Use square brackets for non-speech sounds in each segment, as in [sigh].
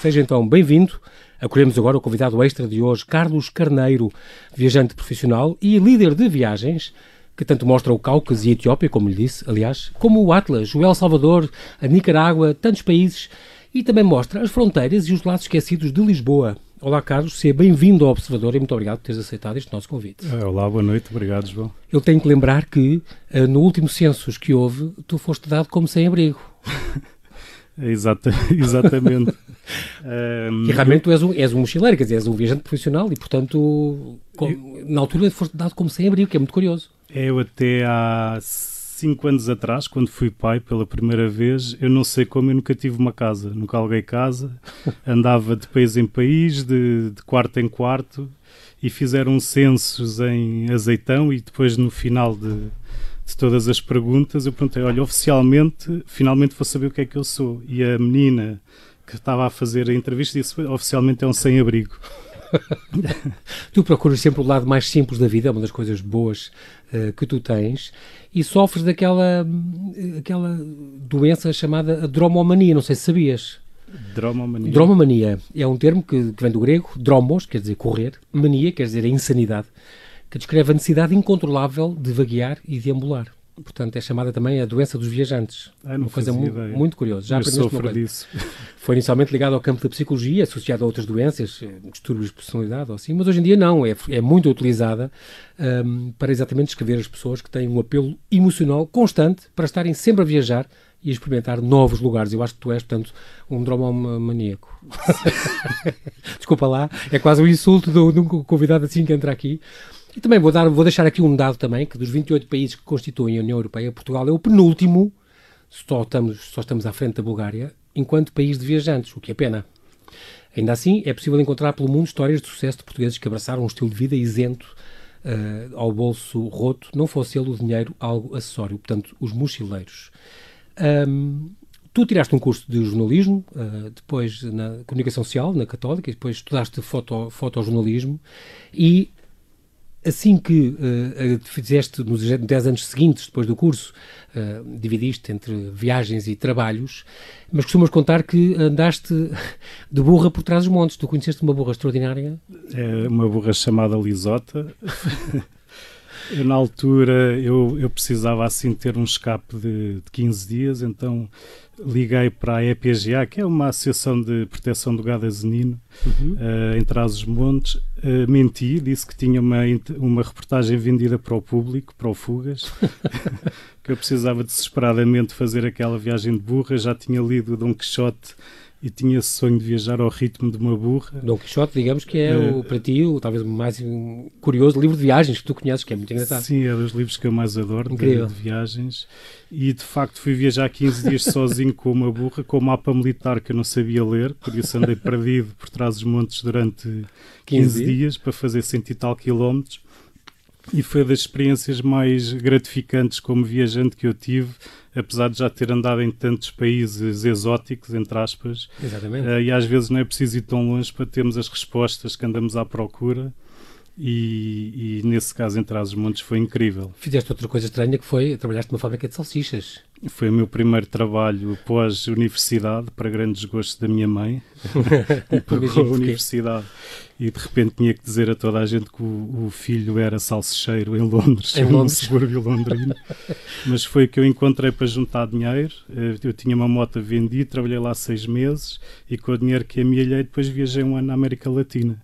Seja então bem-vindo. Acolhemos agora o convidado extra de hoje, Carlos Carneiro, viajante profissional e líder de viagens, que tanto mostra o Cáucaso e a Etiópia, como lhe disse, aliás, como o Atlas, o El Salvador, a Nicarágua, tantos países, e também mostra as fronteiras e os lados esquecidos de Lisboa. Olá, Carlos, seja bem-vindo ao Observador e muito obrigado por teres aceitado este nosso convite. Olá, boa noite, obrigado, João. Eu tenho que lembrar que, eh, no último census que houve, tu foste dado como sem-abrigo. [laughs] Exata, [laughs] exatamente. um, [laughs] e realmente tu és um, és um mochileiro, quer dizer, és um viajante profissional e, portanto, com, eu, na altura foste dado como sem-abrigo, que é muito curioso. Eu até há cinco anos atrás, quando fui pai pela primeira vez, eu não sei como eu nunca tive uma casa, nunca aluguei casa, [laughs] andava de país em país, de, de quarto em quarto, e fizeram censos em azeitão e depois no final de, de todas as perguntas eu perguntei, olha, oficialmente, finalmente vou saber o que é que eu sou. E a menina que estava a fazer a entrevista disse, oficialmente é um sem-abrigo. [laughs] tu procuras sempre o lado mais simples da vida, é uma das coisas boas uh, que tu tens, e sofres daquela aquela doença chamada dromomania, não sei se sabias. Dromomania. Dromomania é um termo que, que vem do grego, dromos, quer dizer correr, mania, quer dizer a insanidade, que descreve a necessidade incontrolável de vaguear e de ambular. Portanto, é chamada também a doença dos viajantes. Ah, uma coisa mu ideia. muito curiosa. Já aprendeste disso. [laughs] Foi inicialmente ligado ao campo da psicologia, associado a outras doenças, eh, distúrbios de personalidade ou assim, mas hoje em dia não. É, é muito utilizada um, para exatamente descrever as pessoas que têm um apelo emocional constante para estarem sempre a viajar e a experimentar novos lugares. Eu acho que tu és, portanto, um dromomaníaco. [laughs] [laughs] Desculpa lá, é quase um insulto de um convidado assim que entra aqui. E também vou, dar, vou deixar aqui um dado também, que dos 28 países que constituem a União Europeia, Portugal é o penúltimo, só estamos, só estamos à frente da Bulgária, enquanto país de viajantes, o que é pena. Ainda assim, é possível encontrar pelo mundo histórias de sucesso de portugueses que abraçaram um estilo de vida isento uh, ao bolso roto, não fosse ele o dinheiro algo acessório, portanto, os mochileiros. Um, tu tiraste um curso de jornalismo, uh, depois na comunicação social, na Católica, e depois estudaste foto, fotojornalismo e assim que uh, fizeste nos 10 anos seguintes, depois do curso, uh, dividiste entre viagens e trabalhos, mas costumas contar que andaste [laughs] de burra por trás dos montes. Tu conheceste uma burra extraordinária? É uma burra chamada Lisota. [laughs] eu, na altura, eu, eu precisava assim ter um escape de, de 15 dias, então liguei para a EPGA, que é uma associação de proteção do gado azenino, uhum. uh, em Trás-os-Montes. Uh, menti, disse que tinha uma, uma reportagem vendida para o público, para o Fugas, [laughs] [laughs] que eu precisava desesperadamente fazer aquela viagem de burra. Já tinha lido Dom Quixote e tinha esse sonho de viajar ao ritmo de uma burra. Dom Quixote, digamos que é, uh, o, para ti, o, talvez o mais curioso livro de viagens que tu conheces, que é muito engraçado. Sim, é dos livros que eu mais adoro, de, de, viagens. E de facto fui viajar 15 dias sozinho com uma burra, com o um mapa militar que eu não sabia ler, por isso andei perdido por trás dos montes durante 15, 15 dias para fazer cento e tal quilómetros. E foi das experiências mais gratificantes como viajante que eu tive apesar de já ter andado em tantos países exóticos, entre aspas. Exatamente. Uh, e às vezes não é preciso ir tão longe para termos as respostas que andamos à procura. E, e, nesse caso, em Trás-os-Montes, foi incrível. Fizeste outra coisa estranha que foi, trabalhaste numa fábrica de salsichas. Foi o meu primeiro trabalho pós-universidade, para grande desgosto da minha mãe. [laughs] Pagou a universidade e de repente tinha que dizer a toda a gente que o, o filho era salsicheiro em Londres, [laughs] em [laughs] Londres. subúrbio londrino. Mas foi que eu encontrei para juntar dinheiro. Eh, eu tinha uma moto vendida, trabalhei lá seis meses e com o dinheiro que amealhei depois viajei um ano na América Latina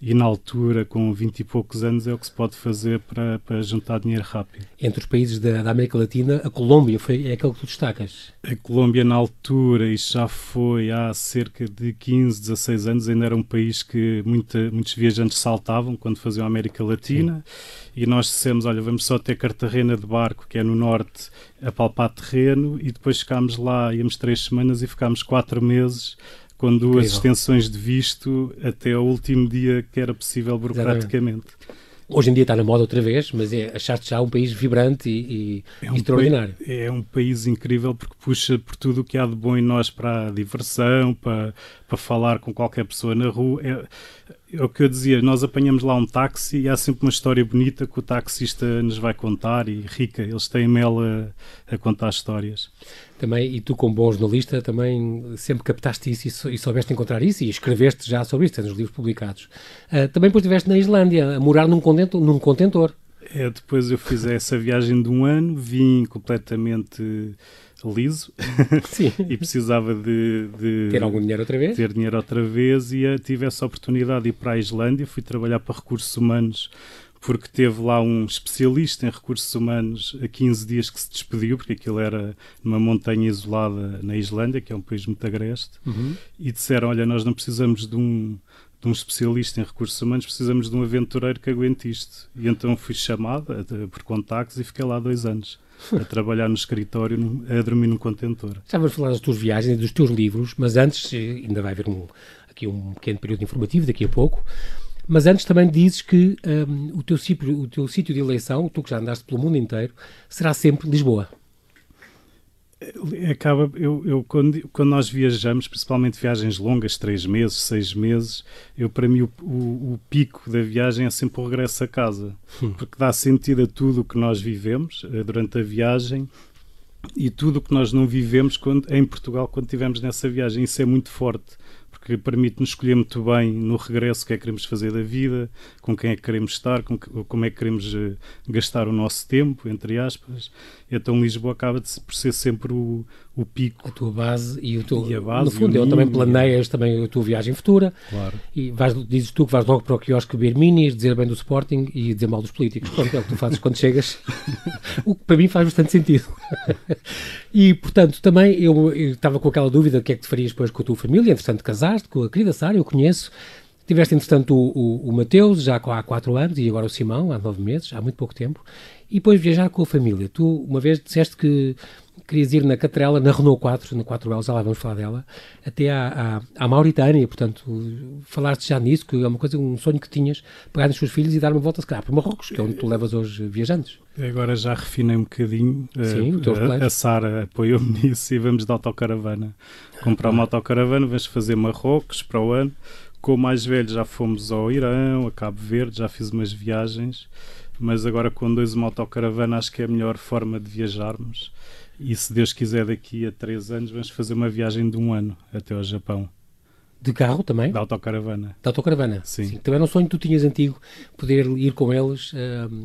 e na altura, com 20 e poucos anos, é o que se pode fazer para, para juntar dinheiro rápido. Entre os países da, da, América Latina, a Colômbia foi, é aquele que tu destacas? A Colômbia, na altura, e já foi há cerca de 15, 16 anos, ainda era um país que muita, muitos viajantes saltavam quando faziam a América Latina. Sim. E nós dissemos: olha, vamos só ter Cartagena de barco, que é no norte, a palpar terreno, e depois ficámos lá, íamos três semanas e ficámos quatro meses com duas Incrível. extensões de visto até ao último dia que era possível burocraticamente. Exatamente. Hoje em dia está na moda outra vez, mas é, achaste já um país vibrante e, e é um extraordinário. é um país incrível porque puxa por tudo o que há de bom em nós para a diversão, para, para falar com qualquer pessoa na rua. É, é o que eu dizia, nós apanhamos lá um táxi e há sempre uma história bonita que o taxista nos vai contar e rica, eles têm mel a, a contar histórias. Também, e tu como bom jornalista também sempre captaste isso e, soubeste encontrar isso e escreveste já sobre isso, nos livros publicados. Uh, também depois estiveste na Islândia, a morar num contentor. Num contentor. É, depois eu fiz essa viagem de um ano, vim completamente liso. [laughs] E precisava de, de, ter algum dinheiro outra vez? ter dinheiro outra vez e eh, tive essa oportunidade de ir para a Islândia. Fui trabalhar para recursos humanos porque teve lá um especialista em recursos humanos a 15 dias que se despediu, porque aquilo era numa montanha isolada na Islândia, que é um país muito agreste, uhum. e disseram: Olha, nós não precisamos de um, de um especialista em recursos humanos, precisamos de um aventureiro que aguente isto. E então fui chamado por contactos e fiquei lá dois anos a trabalhar no escritório, a dormir num contentor. Já vamos falar das tuas viagens e dos teus livros, mas antes, eh, ainda vai haver um, aqui um pequeno período informativo daqui a pouco. Mas antes também dizes que um, o, teu sítio, o teu sítio de eleição, tu que já andaste pelo mundo inteiro, será sempre Lisboa. É, acaba, eu, eu quando, quando, nós viajamos, principalmente viagens longas, três meses, seis meses, eu para mim o, o, o pico da viagem é sempre o regresso a casa, hum. porque dá sentido a tudo o que nós vivemos eh, durante a viagem e tudo o que nós não vivemos quando, em Portugal quando estivemos nessa viagem. Isso é muito forte que permite-nos escolher muito bem no regresso o que é que queremos fazer da vida, com quem é que queremos estar, com que, como é que queremos uh, gastar o nosso tempo, entre aspas. Então Lisboa acaba de, por ser sempre o, o pico. A tua base e o teu. E a base, no fundo, eu também planeias também a tua viagem futura. Claro. E vais, dizes tu que vais logo para o quiosque beber minis, dizer bem do Sporting e dizer mal dos políticos. Pronto, é o que tu fazes quando chegas. [laughs] o que para mim faz bastante sentido. e, portanto, também eu, eu estava com aquela dúvida do que é que te farias depois com a tua família. Entretanto, casaste com a querida Sara, eu conheço. Tiveste, entretanto, o, o, o Mateus, já há quatro anos, e agora o Simão, há nove meses, há muito pouco tempo. E depois viajar com a família. Tu, uma vez, disseste que querias ir na Catrela, na Renault 4, na 4L, já lá vamos falar dela, até à, à, à Mauritânia, portanto, falaste já nisso, que é uma coisa, um sonho que tinhas, pegar nos teus filhos e dar uma volta, se calhar, para Marrocos, que é onde tu levas hoje viajantes. Agora já refinei um bocadinho, Sim, uh, a, a Sara apoiou-me [laughs] nisso e vamos de autocaravana, comprar uma autocaravana, vamos fazer Marrocos para o ano, com o mais velho já fomos ao Irão, a Cabo Verde, já fiz umas viagens, mas agora com dois uma autocaravana acho que é a melhor forma de viajarmos e se Deus quiser, daqui a três anos, vamos fazer uma viagem de um ano até ao Japão. De carro também? Da autocaravana. Da autocaravana? Sim. Sim. Também era um sonho que tu tinhas antigo, poder ir com eles uh,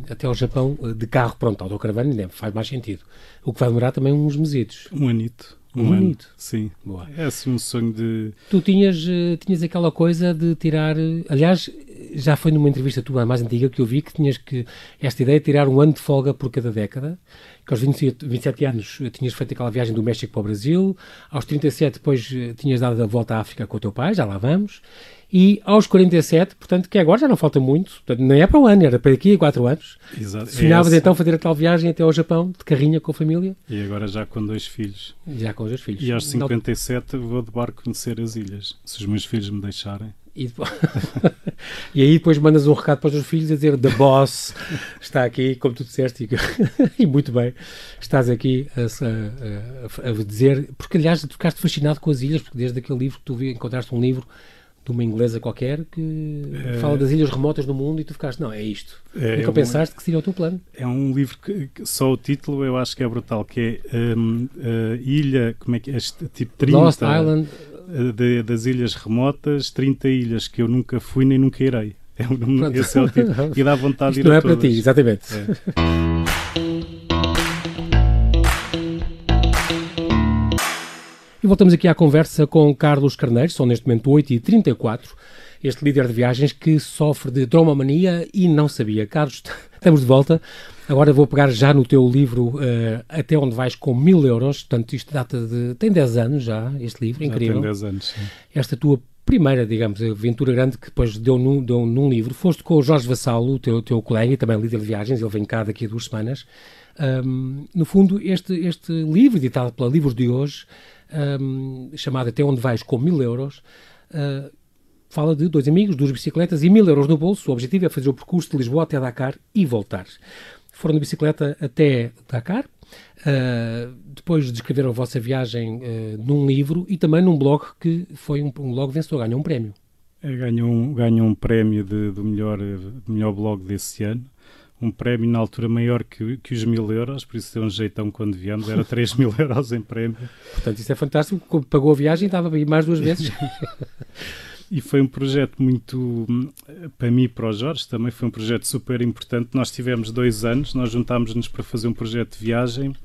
até ao Japão uh, de carro. Pronto, autocaravana faz mais sentido. O que vai demorar também uns mesitos. Um anito. Um, um ano. Sim. Boa. É assim um sonho de. Tu tinhas, uh, tinhas aquela coisa de tirar. aliás, já foi numa entrevista tua mais antiga que eu vi que tinhas que. Esta ideia de tirar um ano de folga por cada década que aos 27, 27 anos eh, tinhas feito aquela viagem do México para o Brasil, aos 37 depois eh, tinhas dado a volta à África com o teu pai, já lá vamos, e aos 47, portanto, que agora já não falta muito, portanto, nem é para o ano, era para daqui a 4 anos. Exato. Sonhavas é então fazer a tal viagem até ao Japão, de carrinha com a família? E agora já com dois filhos. Já com dois filhos. E aos 57 não... vou de barco conhecer as ilhas, se os meus filhos me deixarem. E, depois... [laughs] e aí depois mandas um recado para os teus filhos a dizer The Boss está aqui, como tu disseste, e, [laughs] e muito bem, estás aqui a, a, a, dizer, porque aliás tu ficaste fascinado com as ilhas, porque desde aquele livro que tu vi, encontraste um livro de uma inglesa qualquer que é, fala das ilhas remotas do mundo e tu ficaste, não, é isto. É, Nunca é pensaste um, que seria o teu plano. É um livro que, que, só o título eu acho que é brutal, que é um, uh, Ilha, como é que é? Tipo 30. Lost Island de, das ilhas remotas, 30 ilhas que eu nunca fui nem nunca irei. É um, esse é o título. [laughs] E dá vontade Isto de ir não é para ti, exatamente. É. [laughs] voltamos aqui à conversa com Carlos Carneiro, são neste momento 8h34, este líder de viagens que sofre de dromomania e não sabia. Carlos, [laughs] estamos de volta. Agora vou pegar já no teu livro uh, Até Onde Vais com Mil Euros. Portanto, isto data de. tem 10 anos já, este livro, já incrível. Tem 10 anos, sim. Esta tua primeira, digamos, aventura grande que depois deu num, deu num livro. Foste com o Jorge Vassalo, o teu, teu colega e também líder de viagens, ele vem cá daqui a duas semanas. Um, no fundo, este, este livro, editado pela Livros de Hoje, um, chamado Até Onde Vais com Mil Euros, uh, fala de dois amigos, duas bicicletas e mil euros no bolso. O objetivo é fazer o percurso de Lisboa até Dakar e voltar foram de bicicleta até Dakar, uh, depois descreveram a vossa viagem uh, num livro e também num blog que foi um, um blog vencedor, ganhou um prémio. Ganhou um, ganhou um prémio de, do melhor, do melhor blog desse ano um prémio na altura maior que, que os mil euros, por isso deu um jeitão quando viemos, era 3 mil [laughs] euros em prémio. Portanto, isso é fantástico, pagou a viagem e estava a ir mais duas vezes. [laughs] e foi um projeto muito, para mim e para o Jorge também, foi um projeto super importante. Nós tivemos dois anos, nós juntámos-nos para fazer um projeto de viagem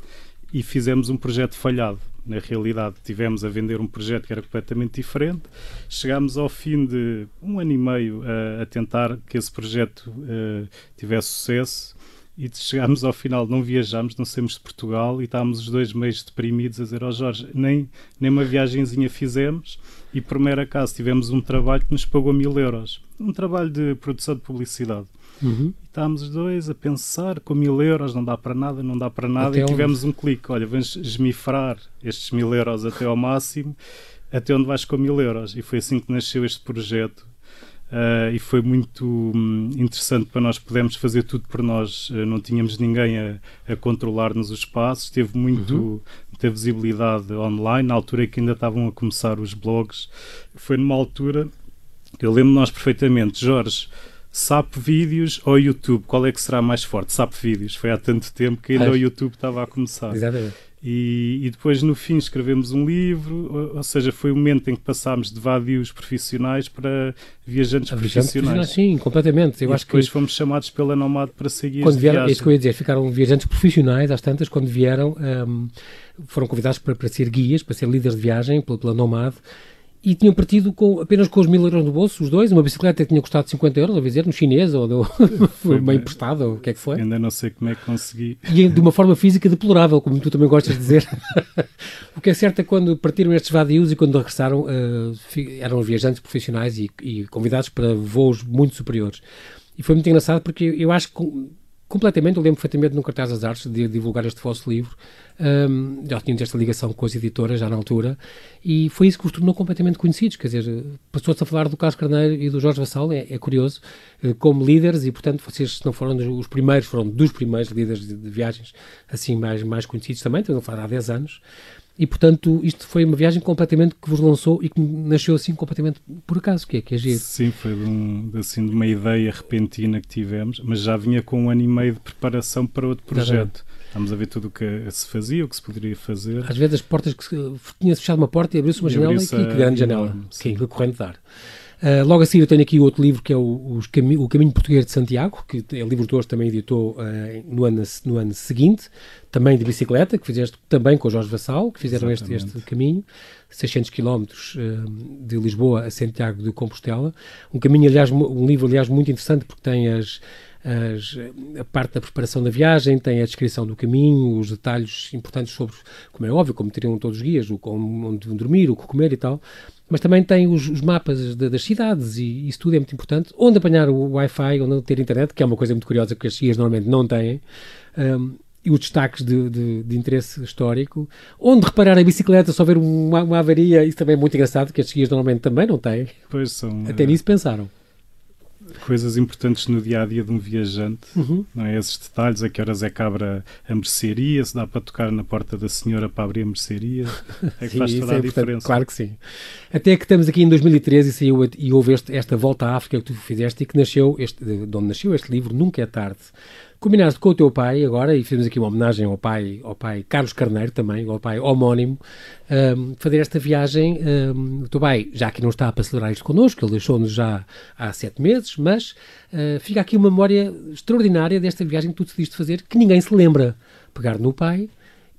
e fizemos um projeto falhado. Na realidade, tivemos a vender um projeto que era completamente diferente. Chegámos ao fim de um ano e meio a, a tentar que esse projeto uh, tivesse sucesso e chegámos ao final, não viajámos, não saímos de Portugal e estávamos os dois meio deprimidos a dizer ao oh, Jorge, nem, nem uma viagenzinha fizemos e por mero acaso tivemos um trabalho que nos pagou mil euros. Um trabalho de produção de publicidade. Uhum. Estávamos os dois a pensar com mil euros não dá para nada, não dá para nada, até e tivemos onde? um clique. Olha, vamos esmifrar estes mil euros até ao máximo, até onde vais com mil euros. E foi assim que nasceu este projeto. Uh, e foi muito hum, interessante para nós podermos fazer tudo por nós. Uh, não tínhamos ninguém a, a controlar-nos os passos, teve muito, uhum. muita visibilidade online. Na altura que ainda estavam a começar os blogs, foi numa altura. Eu lembro nós perfeitamente, Jorge SAP Vídeos ou YouTube? Qual é que será mais forte? SAP Vídeos. Foi há tanto tempo que ainda o YouTube estava a começar. Exatamente. E, e, depois, no fim, escrevemos um livro, ou, ou, seja, foi o momento em que passámos de vadios profissionais para viajantes a profissionais. Sim, completamente. Eu e acho depois que... fomos chamados pela Nomad para seguir quando vieram, É isso que eu ia dizer, ficaram viajantes profissionais, às tantas, quando vieram, um, foram convidados para, para ser guias, para ser líderes de viagem pela, pela Nomad, e tinham partido com, apenas com os mil euros no bolso, os dois, uma bicicleta que tinha custado 50 euros, a dizer, no chinês, ou do, [laughs] foi [laughs] bem emprestado, ou o que é que foi. Ainda não sei como é que consegui. E de uma forma física deplorável, como tu também gostas de dizer. [laughs] o que é certo é que quando partiram estes vadios e quando regressaram, uh, eram viajantes profissionais e, e convidados para voos muito superiores. E foi muito engraçado porque eu acho que completamente, eu lembro perfeitamente no Cartaz das Artes de divulgar este vosso livro, um, já tínhamos esta ligação com as editoras já na altura, e foi isso que os tornou completamente conhecidos, quer dizer, passou-se a falar do Carlos Carneiro e do Jorge Vassal, é, é, curioso, eh, como líderes, e portanto vocês não foram os primeiros, foram dos primeiros líderes de, de viagens assim mais, mais conhecidos também, estamos a falar há 10 anos, e, portanto, isto foi uma viagem completamente que vos lançou e que nasceu assim completamente por acaso, que é que é giro. Sim, foi de, um, de, assim, de uma ideia repentina que tivemos, mas já vinha com um ano e meio de preparação para outro projeto. Estamos a ver tudo o que se fazia, o que se poderia fazer. Às vezes as portas que tinha-se fechado uma porta e abriu-se uma e janela e que, grande janela, que, que corrente dar. Uh, logo a seguir eu tenho aqui outro livro que é o, o Caminho Português de Santiago, que é livro de hoje também editou uh, no, ano, no ano seguinte, também de bicicleta, que fizeste também com o Jorge Vassal, que fizeram este, este caminho, 600 km uh, de Lisboa a Santiago de Compostela. Um caminho, aliás, um livro, aliás, muito interessante porque tem as, as, a parte da preparação da viagem, tem a descrição do caminho, os detalhes importantes sobre, como é óbvio, como teriam todos os guias, o, onde dormir, o que comer e tal mas também tem os, os mapas de, das cidades e isso tudo é muito importante. Onde apanhar o Wi-Fi, onde ter internet, que é uma coisa muito curiosa que as guias normalmente não têm. Um, e os destaques de, de, de, interesse histórico. Onde reparar a bicicleta, só ver uma, uma avaria, isso também é muito engraçado, que as guias normalmente também não têm. Pois são. Até é... nisso pensaram coisas importantes no dia a dia de um viajante, uhum. não é? Esses detalhes, a que horas é que abre a mercearia, se dá para tocar na porta da senhora para abrir a mercearia, é que [laughs] sim, faz toda é a diferença. Claro que sim. Até que estamos aqui em 2013 e, saiu, e houve este, esta volta à África que tu fizeste e que nasceu, este, de onde nasceu este livro, Nunca é Tarde combinaste com o teu pai agora, e fizemos aqui uma homenagem ao pai, ao pai Carlos Carneiro também, ao pai homónimo, um, fazer esta viagem. Um, o teu pai, já que não está para celebrar isto connosco, ele deixou-nos já há sete meses, mas uh, fica aqui uma memória extraordinária desta viagem que tu decidiste fazer, que ninguém se lembra. Pegar no pai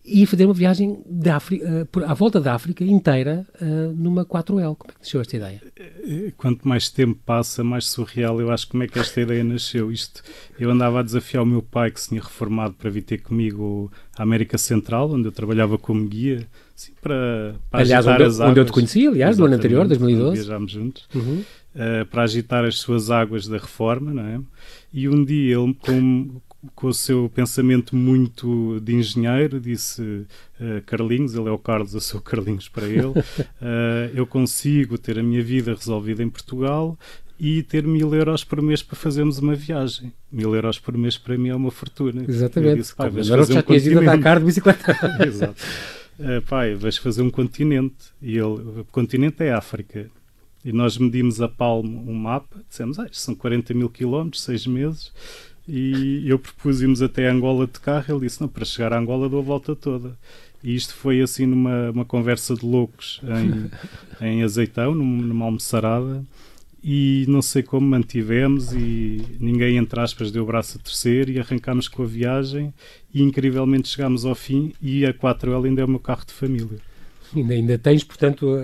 e fazer uma viagem África, uh, à volta da África inteira uh, numa 4L. Como é que nasceu esta ideia? Eh, quanto mais tempo passa, mais surreal eu acho como é que esta ideia nasceu. Isto, eu andava a desafiar o meu pai, que se tinha reformado, para vir ter comigo à América Central, onde eu trabalhava como guia, assim, para, para aliás, agitar onde, as águas. Onde eu te conheci, aliás, no ano anterior, 2012. Viajámos juntos. Uhum. Uh, para agitar as suas águas da reforma, não é? E um dia ele, com, com o seu pensamento muito de engenheiro, disse uh, Carlinhos, ele é o Carlos, eu sou Carlinhos para ele, uh, [laughs] eu consigo ter a minha vida resolvida em Portugal e ter mil euros por mês para fazermos uma viagem. Mil euros por mês para mim é uma fortuna. Exatamente. Eu disse, pai, vais fazer um continente. de bicicleta. [laughs] [laughs] Exato. Uh, pai, vais fazer um continente. E ele, o continente é África. E nós medimos a palmo um mapa, dissemos, ah, são 40 mil quilómetros, seis meses, e eu propus-nos até Angola de carro, ele disse, não, para chegar a Angola dou a volta toda. E isto foi assim numa uma conversa de loucos em, [laughs] em Azeitão, numa almoçarada, e não sei como mantivemos e ninguém, entre aspas, deu o braço a terceiro e arrancámos com a viagem. E incrivelmente chegámos ao fim. E a 4L ainda é o meu carro de família. Ainda, ainda tens, portanto,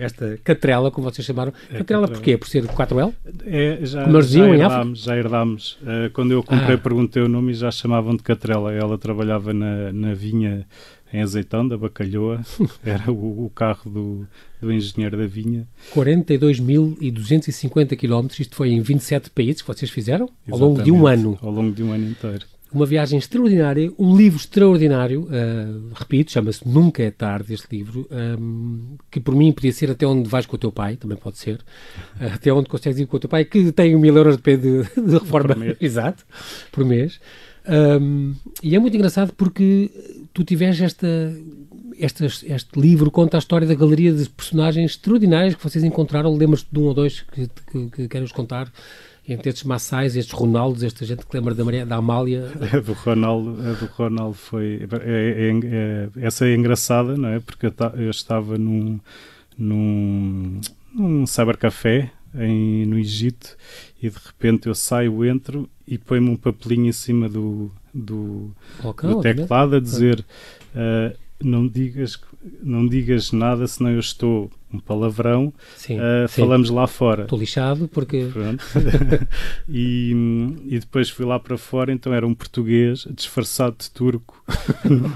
esta catrela, como vocês chamaram. É catrela porquê? Por ser 4L? É, já, como já herdámos, já herdámos. Uh, quando eu comprei, ah. perguntei o nome e já chamavam de catrela. Ela trabalhava na, na vinha em Azeitão, da Bacalhoa. [laughs] Era o, o carro do, do engenheiro da vinha. 42.250 km, isto foi em 27 países que vocês fizeram? Exatamente, ao longo de um ano. Ao longo de um ano inteiro uma viagem extraordinária, um livro extraordinário, uh, repito, chama-se Nunca é Tarde este livro, um, que por mim podia ser Até Onde Vais com o Teu Pai, também pode ser, uh, Até Onde Consegues Ir com o Teu Pai, que tem mil euros de, de, de reforma, [laughs] exato, por mês. Um, e é muito engraçado porque tu tiveste esta, este, este livro conta a história da galeria de personagens extraordinários que vocês encontraram. Lembras-te de um ou dois que, que, que queres contar? Entre estes Massais, estes Ronaldos, esta gente que lembra da, Maria, da Amália. [laughs] A do Ronaldo, a do Ronaldo foi. É, é, é, essa é engraçada, não é? Porque eu, eu estava num, num, num cybercafé em, no Egito e de repente eu saio, entro e põe-me um papelinho em cima do, do, do teclado a dizer. Uh, não digas, não digas nada senão eu estou um palavrão, sim, uh, sim. falamos lá fora. Estou lixado porque. [laughs] e, e depois fui lá para fora, então era um português disfarçado de turco,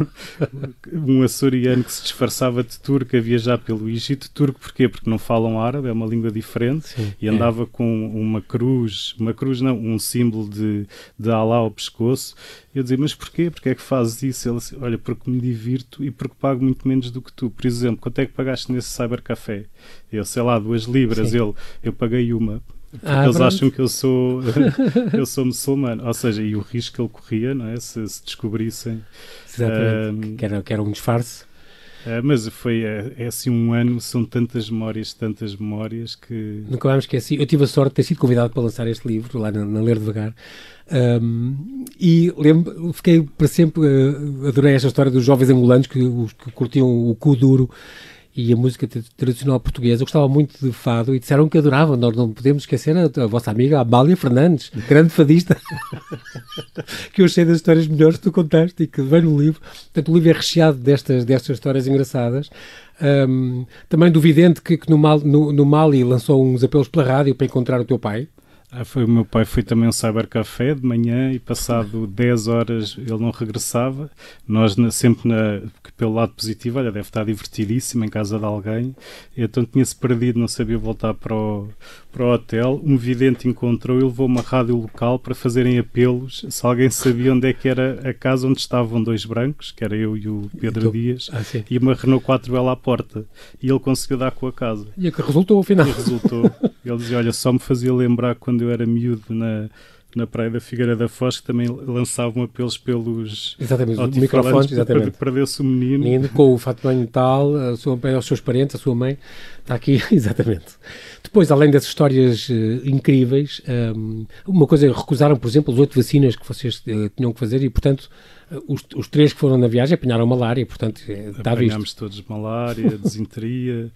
[laughs] um açoriano que se disfarçava de turco a viajar pelo Egito. Turco porquê? Porque não falam árabe, é uma língua diferente, sim, e andava é. com uma cruz, uma cruz não, um símbolo de, de Alá ao pescoço. Eu dizia, mas porquê? Porquê é que fazes isso? Ele disse, olha, porque me divirto e porque pago muito menos do que tu. Por exemplo, quanto é que pagaste nesse cybercafé? Café. Eu sei lá, duas libras, ele, eu paguei uma. Porque ah, eles pronto. acham que eu sou [laughs] [laughs] eu sou muçulmano. Ou seja, e o risco que ele corria, não é? Se, se descobrissem. Exatamente. Que, era, que era um disfarce. Uh, mas foi é, é, assim um ano, são tantas memórias, tantas memórias que. Nunca vamos esquecer. Eu tive a sorte de ter sido convidado para lançar este livro lá na, na Ler Devagar. Um, e lembro, fiquei para sempre, uh, adorei esta história dos jovens angolanos que, que curtiam o cu duro e a música tradicional portuguesa. Eu gostava muito de fado e disseram que adoravam. Nós não podemos esquecer a, a vossa amiga Amália Fernandes, grande fadista, [laughs] que eu achei das histórias melhores que tu contaste e que vem no livro. Portanto, o livro é recheado destas, destas histórias engraçadas. Um, também do vidente que, que no, Mal, no, no Mali lançou uns apelos pela rádio para encontrar o teu pai. Ah, foi o meu pai, foi também um cybercafé de manhã e passado 10 horas ele não regressava. Nós na, sempre na, pelo lado positivo, olha, deve estar divertidíssimo em casa de alguém. Então tinha-se perdido, não sabia voltar para o, para o hotel. Um vidente encontrou e levou uma rádio local para fazerem apelos. Se alguém sabia onde é que era a casa onde estavam dois brancos, que era eu e o Pedro então, Dias, ah, e uma Renault 4L à porta. E ele conseguiu dar com a casa. E é que resultou, afinal. E resultou. [laughs] Ele dizia, olha, só me fazia lembrar quando eu era miúdo na na Praia da Figueira da Foz, que também lançavam apelos pelos exatamente, microfones, exatamente. perdeu-se o menino. menino. Com o fato banho tal, a sua, aos seus parentes, a sua mãe, está aqui, [laughs] exatamente. Depois, além dessas histórias uh, incríveis, um, uma coisa, recusaram, por exemplo, as oito vacinas que vocês uh, tinham que fazer e, portanto, os, os, três que foram na viagem apanharam malária, portanto, está visto. Apanhámos todos malária, [laughs] desinteria,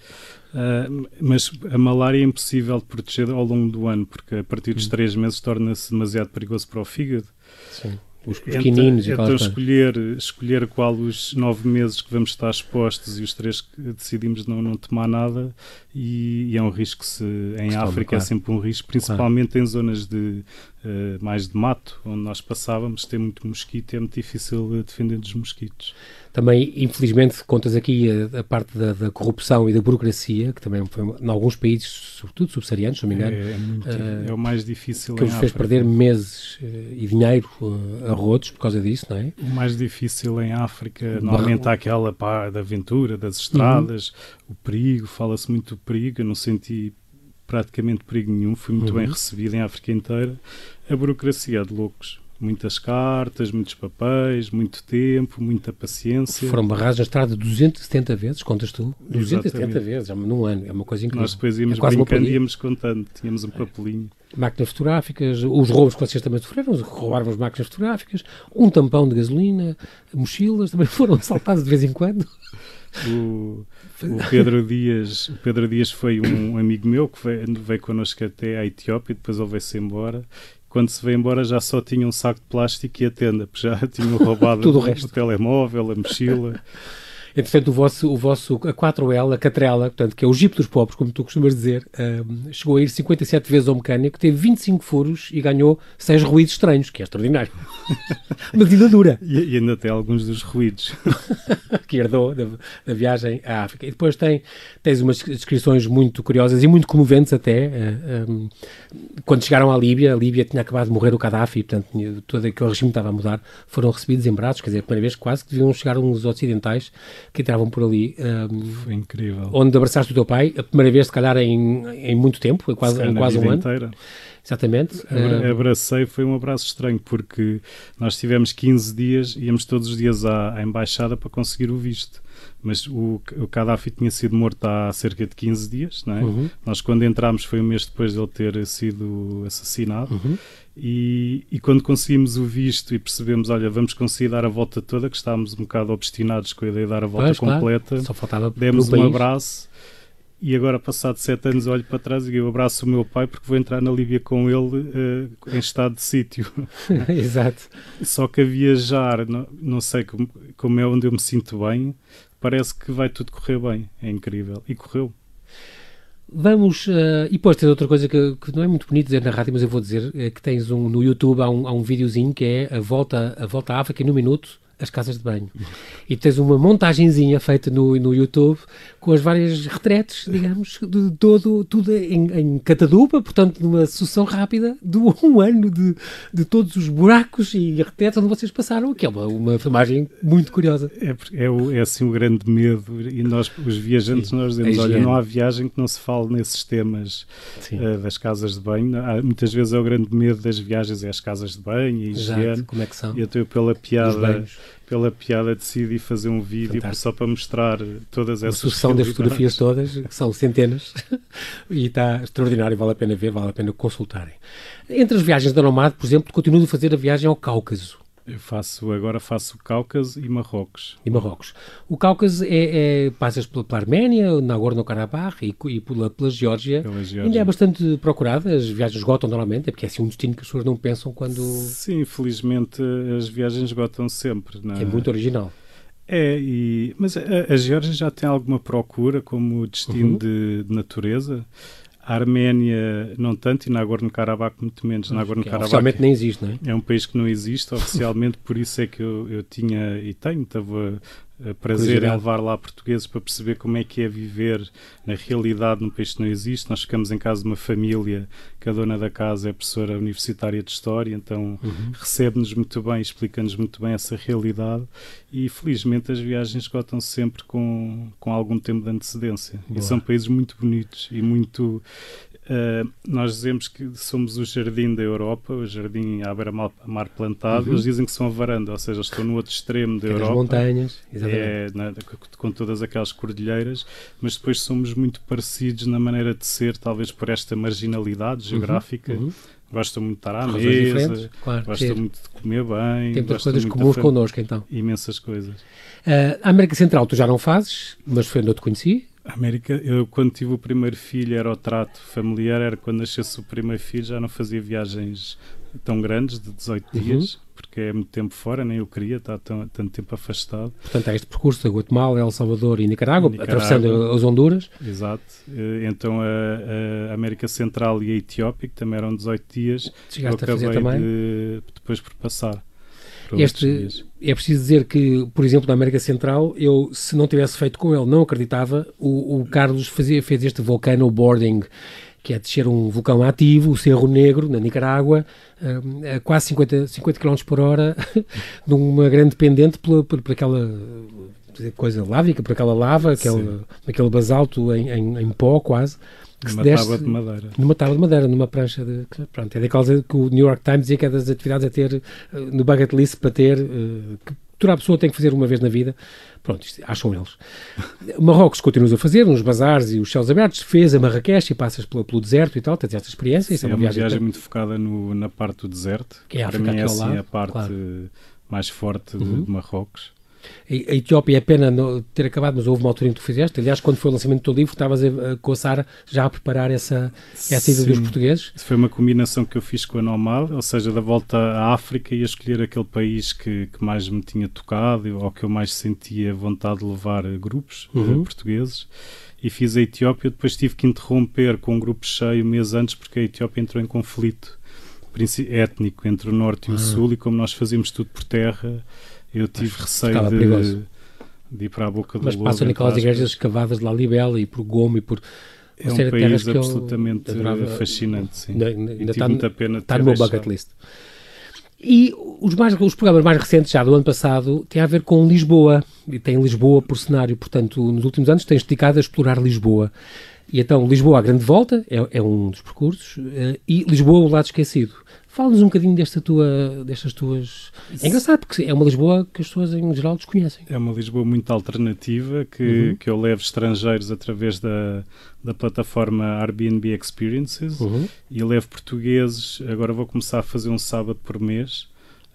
uh, mas a malária é impossível de proteger ao longo do ano, porque a partir dos hum. três meses torna-se demasiado perigoso para o fígado. Sim os pequeninos então, e Então escolher, escolher qual os nove meses que vamos estar expostos e os três que decidimos não, não tomar nada e, e é um risco se em África é claro. é sempre um risco, principalmente claro. em zonas de uh, mais de mato, onde nós passávamos, tem muito mosquito e é muito difícil eh, defender dos mosquitos. Também, infelizmente, contas aqui a, a parte da, da, corrupção e da burocracia, que também foi, em alguns países, sobretudo subsaarianos, se não me engano, é, é, muito, uh, é o mais difícil que os fez perder meses uh, e dinheiro a rodos por causa disso, não é? O mais difícil em África, normalmente há aquela pá, da aventura, das estradas, uhum. o perigo, fala-se muito do perigo, eu não senti praticamente perigo nenhum, fui muito uhum. bem recebido em África inteira. A burocracia é de loucos muitas cartas, muitos papéis, muito tempo, muita paciência. Foram barrados na estrada 270 vezes, contas tu? 270 Exatamente. vezes, num ano, é uma coisa incrível. Nós depois íamos é brincando e íamos contando, tínhamos um papelinho. Máquinas fotográficas, os roubos que vocês também sofreram, roubaram as máquinas fotográficas, um tampão de gasolina, mochilas também [laughs] foram assaltadas de vez em quando. O, o, [laughs] Pedro Dias, o Pedro Dias foi um amigo meu que veio, veio connosco até à Etiópia, depois ele veio-se embora quando se veio embora já só tinha um saco de plástico e a tenda, porque já [laughs] tinham roubado Tudo o, resto. o telemóvel, a mochila. Entretanto, o vosso, o vosso a 4L, a Catrela, portanto, que é o Jeep dos pobres, como tu costumas dizer, um, chegou a ir 57 vezes ao mecânico, teve 25 furos e ganhou 6 ruídos estranhos, que é extraordinário. [laughs] Mas ainda dura. E, e, ainda tem alguns dos ruídos. [laughs] que herdou da, da, viagem à África. E depois tem, tens umas descrições muito curiosas e muito comoventes até. Uh, um, quando chegaram à Líbia, a Líbia tinha acabado de morrer o Gaddafi, portanto, todo aquele regime estava a mudar, foram recebidos em braços, quer dizer, a primeira vez quase que deviam chegar uns ocidentais que entravam por ali. Um, Foi incrível. Onde abraçaste o teu pai, a primeira vez, se calhar, em, em muito tempo, quase, em quase um ano. Inteira. Exatamente. Abra abracei, foi um abraço estranho, porque nós tivemos 15 dias, íamos todos os dias à, à embaixada para conseguir o visto mas o, o Gaddafi tinha sido morto há cerca de 15 dias, não é? Uhum. Nós quando entramos foi um mês depois de ele ter sido assassinado uhum. E, e quando conseguimos o visto e percebemos, olha, vamos conseguir dar a volta toda, que estávamos um bocado obstinados com a ideia de dar a volta pois, completa, claro. Demos um país. abraço e agora, passado sete anos, olho para trás e eu abraço o meu pai porque vou entrar na Líbia com ele uh, em estado de sítio. [laughs] Exato. Só que a viajar, não, não sei como, como é onde eu me sinto bem, parece que vai tudo correr bem. É incrível. E correu. Vamos, uh, e depois tens outra coisa que, que, não é muito bonito dizer na rádio, mas eu vou dizer, é que tens um, no YouTube há um, há um videozinho que é a volta, a volta à África no minuto, as casas de banho. E tens uma montagenzinha feita no, no YouTube com as várias retretes, digamos, de todo, tudo em, em catadupa, portanto, numa sucessão rápida de um ano de, de todos os buracos e retretes onde vocês passaram, que é uma, uma filmagem muito curiosa. É, é, o, é assim o grande medo, e nós, os viajantes, Sim, nós dizemos, olha, não há viagem que não se fale nesses temas uh, das casas de banho. Há, muitas vezes é o grande medo das viagens, é as casas de banho e higiene. como é que são? E até pela piada pela piada decidi fazer um vídeo Fantástico. só para mostrar todas essas Uma sucessão das fotografias todas, que são centenas, [laughs] e está extraordinário, vale a pena ver, vale a pena consultarem. Entre as viagens da Nomad, por exemplo, continuo a fazer a viagem ao Cáucaso. Eu faço, agora faço Cáucaso e Marrocos. E Marrocos. O Cáucaso é, é passas pela, pela Arménia, Nagorno-Karabakh e, e pela, pela Geórgia. Pela Geórgia. Ainda é bastante procurada, as viagens esgotam normalmente, é porque é assim um destino que as pessoas não pensam quando... Sim, felizmente as viagens esgotam sempre. É? é muito original. É, e, mas a, a Geórgia já tem alguma procura como destino uhum. de, de natureza? A Arménia não tanto e Nagorno-Karabakh muito menos. Nagorno-Karabakh oficialmente nem existe, não é? É um país que não existe oficialmente, por isso é que eu, eu tinha e tenho, estava prazer em levar lá portugueses para perceber como é que é viver na realidade num país que não existe. Nós ficamos em casa de uma família que a dona da casa é professora universitária de História, então uhum. recebe-nos muito bem, explica-nos muito bem essa realidade e felizmente as viagens esgotam sempre com, com algum tempo de antecedência. Boa. E são países muito bonitos e muito Uh, nós dizemos que somos o jardim da Europa, o jardim à beira-mar plantado, uhum. eles dizem que são a varanda, ou seja, estou no outro extremo da é Europa. montanhas, é, na, com todas aquelas cordilheiras, mas depois somos muito parecidos na maneira de ser, talvez por esta marginalidade uhum. geográfica. Uhum. Gostam muito de estar à mesa, claro, gostam muito de comer bem. Tem muitas coisas comuns connosco, então. Imensas coisas. Uh, a América Central tu já não fazes, mas foi onde eu te conheci. América, eu quando tive o primeiro filho era o trato familiar, era quando nascesse o primeiro filho, já não fazia viagens tão grandes, de 18 uhum. dias, porque é muito tempo fora, nem eu queria estar tão, tanto tempo afastado. Portanto, é este percurso da Guatemala, El Salvador e Nicarágua, Nicarágua atravessando as Honduras. Exato. Eh, então a, a, América Central e a Etiópia, que também eram 18 dias, Chegaste eu acabei de, depois por passar. Este, é preciso dizer que, por exemplo, na América Central, eu, se não tivesse feito com ele, não acreditava. O, o Carlos fazia, fez este volcano boarding, que é descer um vulcão ativo, o Cerro Negro, na Nicarágua, a quase 50, 50 km por hora, [laughs] numa grande pendente por, por, por aquela coisa lávica, por aquela lava, aquele, aquele basalto em, em, em pó quase numa tábua de madeira. Numa tábua de madeira, numa prancha de. Pronto, é daquelas que o New York Times dizia que é das atividades a ter uh, no bucket list para ter, uh, que toda a pessoa tem que fazer uma vez na vida. Pronto, isto, acham eles. [laughs] Marrocos continuas a fazer, nos bazares e os céus abertos, fez a Marrakech e passas pelo, pelo deserto e tal, tens esta experiência. Sim, é uma, é uma viagem, viagem muito focada no, na parte do deserto. Que é a Para mim é assim lado, a parte claro. mais forte Uhum. de Marrocos. A Etiópia é pena ter acabado, mas houve uma altura em que tu fizeste. Aliás, quando foi o lançamento do teu livro, estavas a, a coçar já a preparar essa, essa ida dos portugueses. Isso foi uma combinação que eu fiz com a Nomad, ou seja, da volta à África e a escolher aquele país que, que mais me tinha tocado ou que eu mais sentia vontade de levar grupos eh, Uhum. portugueses. E fiz a Etiópia, depois tive que interromper com um grupo cheio mês antes porque a Etiópia entrou em conflito étnico entre o norte e o Ah. sul e como nós fazíamos tudo por terra, eu tive receio de, perigoso. de ir para a boca do Mas lobo. passam entre naquelas igrejas escavadas de La Libela e por Gomo e por. É um país absolutamente adorava. fascinante, sim. Ainda, ainda está, muita pena está no meu bucket list. E os, mais, os programas mais recentes, já do ano passado, têm a ver com Lisboa. E tem Lisboa por cenário. Portanto, nos últimos anos tens dedicado a explorar Lisboa. E então, Lisboa à Grande Volta é, é um dos percursos. eh, e Lisboa, o lado esquecido. Fala-nos um bocadinho desta tua, destas tuas. É engraçado, porque é uma Lisboa que as pessoas em geral desconhecem. É uma Lisboa muito alternativa que, Uhum. que eu levo estrangeiros através da, da plataforma Airbnb Experiences Uhum. e levo portugueses. Agora vou começar a fazer um sábado por mês.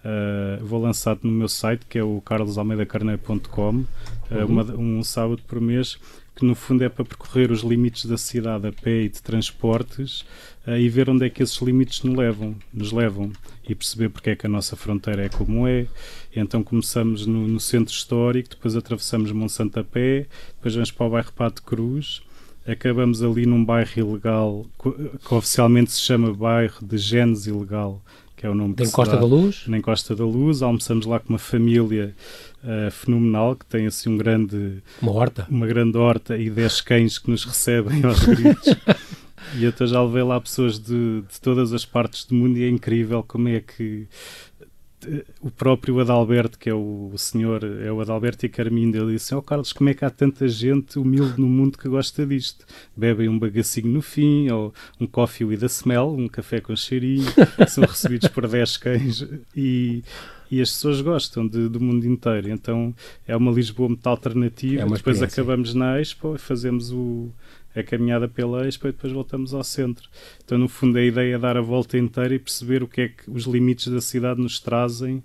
Uh, vou lançar no meu site que é o carlosalmeidacarneiro.com uh, Uhum. uma- um sábado por mês que no fundo é para percorrer os limites da cidade a pé e de transportes uh, e ver onde é que esses limites nos levam, nos levam e perceber porque é que a nossa fronteira é como é. Então começamos no, no centro histórico, depois atravessamos Monsanto a pé, depois vamos para o bairro Pato Cruz, acabamos ali num bairro ilegal que oficialmente se chama bairro de Genes Ilegal, que é o nome que Tem se Costa dá da Luz. na Encosta da Luz, almoçamos lá com uma família uh, fenomenal que tem assim um grande, Uma horta. uma grande horta e 10 cães que nos recebem aos gritos. [laughs] e eu já levei lá pessoas de, de todas as partes do mundo e é incrível como é que eh, o próprio Adalberto, que é o, o senhor, é o Adalberto e a Carminda, ele disse: Ó Carlos, como é que há tanta gente humilde no mundo que gosta disto? Bebem um bagacinho no fim, ou um coffee with a smell, um café com cheirinho, são recebidos por 10 cães e, e as pessoas gostam de- do mundo inteiro. Então é uma Lisboa muito alternativa. É uma depois acabamos na Expo e fazemos o, a caminhada pela Expo e depois voltamos ao centro. Então, no fundo, a ideia é dar a volta inteira e perceber o que é que os limites da cidade nos trazem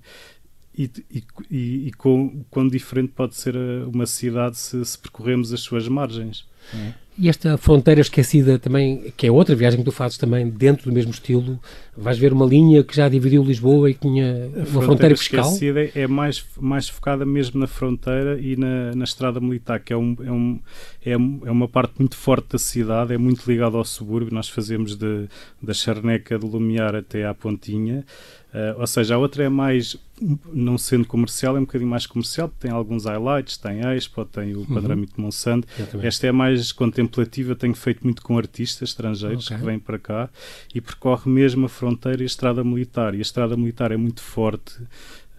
e, e, e, e quão, quão diferente pode ser a- uma cidade se, se percorremos as suas margens. é? E esta fronteira esquecida também, que é outra viagem que tu fazes também dentro do mesmo estilo, vais ver uma linha que já dividiu Lisboa e que tinha uma fronteira fiscal. esquecida é mais, mais focada mesmo na fronteira e na, na estrada militar, que é, um, é, um, é, é uma parte muito forte da cidade, é muito ligada ao subúrbio. Nós fazemos de, da Charneca de Lumiar até à Pontinha. Eh, ou seja, a outra é mais, não sendo comercial, é um bocadinho mais comercial, tem alguns highlights, tem Expo, tem Uhum. o Panorâmico de Monsanto. Esta é mais contemplativa, tenho feito muito com artistas estrangeiros Ok. que vêm para cá e percorre mesmo a fronteira e a estrada militar. E a estrada militar é muito forte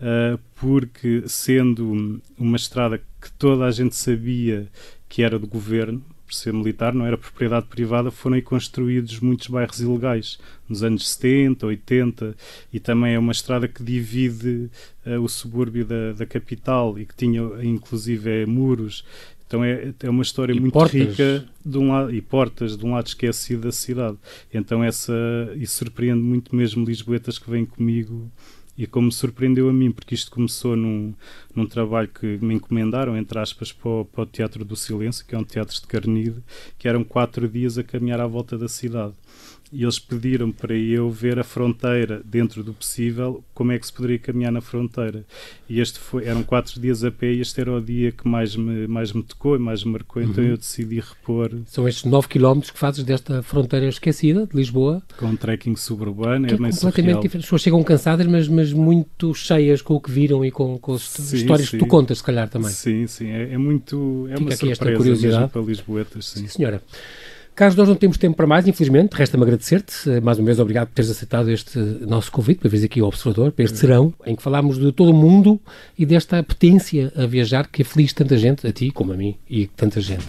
ah, porque, sendo uma estrada que toda a gente sabia que era do governo, por ser militar, não era propriedade privada, foram aí construídos muitos bairros ilegais nos anos 70, 80 e também é uma estrada que divide ah, o subúrbio da, da capital e que tinha inclusive é, muros. Então é, é uma história E muito portas. rica de um lado, e portas de um lado esquecido da cidade. Então essa isso surpreende muito mesmo lisboetas que vêm comigo e como me surpreendeu a mim, porque isto começou num, num trabalho que me encomendaram, entre aspas, para o, para o Teatro do Silêncio, que é um teatro de Carnide, que eram quatro dias a caminhar à volta da cidade. E eles pediram para eu ver a fronteira, dentro do possível, como é que se poderia caminhar na fronteira. E este foi, eram quatro dias a pé e este era o dia que mais me, mais me tocou e mais me marcou, então Uhum. eu decidi repor São estes 9 km que fazes desta fronteira esquecida de Lisboa, com um trekking suburbano, que é é completamente surreal. diferente. As pessoas chegam cansadas, mas, mas muito cheias com o que viram e com, com as Sim, histórias que tu sim. contas, se calhar também. Sim, sim, é, é muito. É Fica uma aqui esta surpresa curiosidade. mesmo para Lisboetas, sim. Sim, senhora. Carlos, nós não temos tempo para mais, infelizmente. Resta-me agradecer-te. Eh, Mais uma vez, obrigado por teres aceitado este nosso convite para vir aqui ao Observador, para este serão, em que falámos de todo o mundo e desta potência a viajar que aflige tanta gente, a ti como a mim e tanta gente.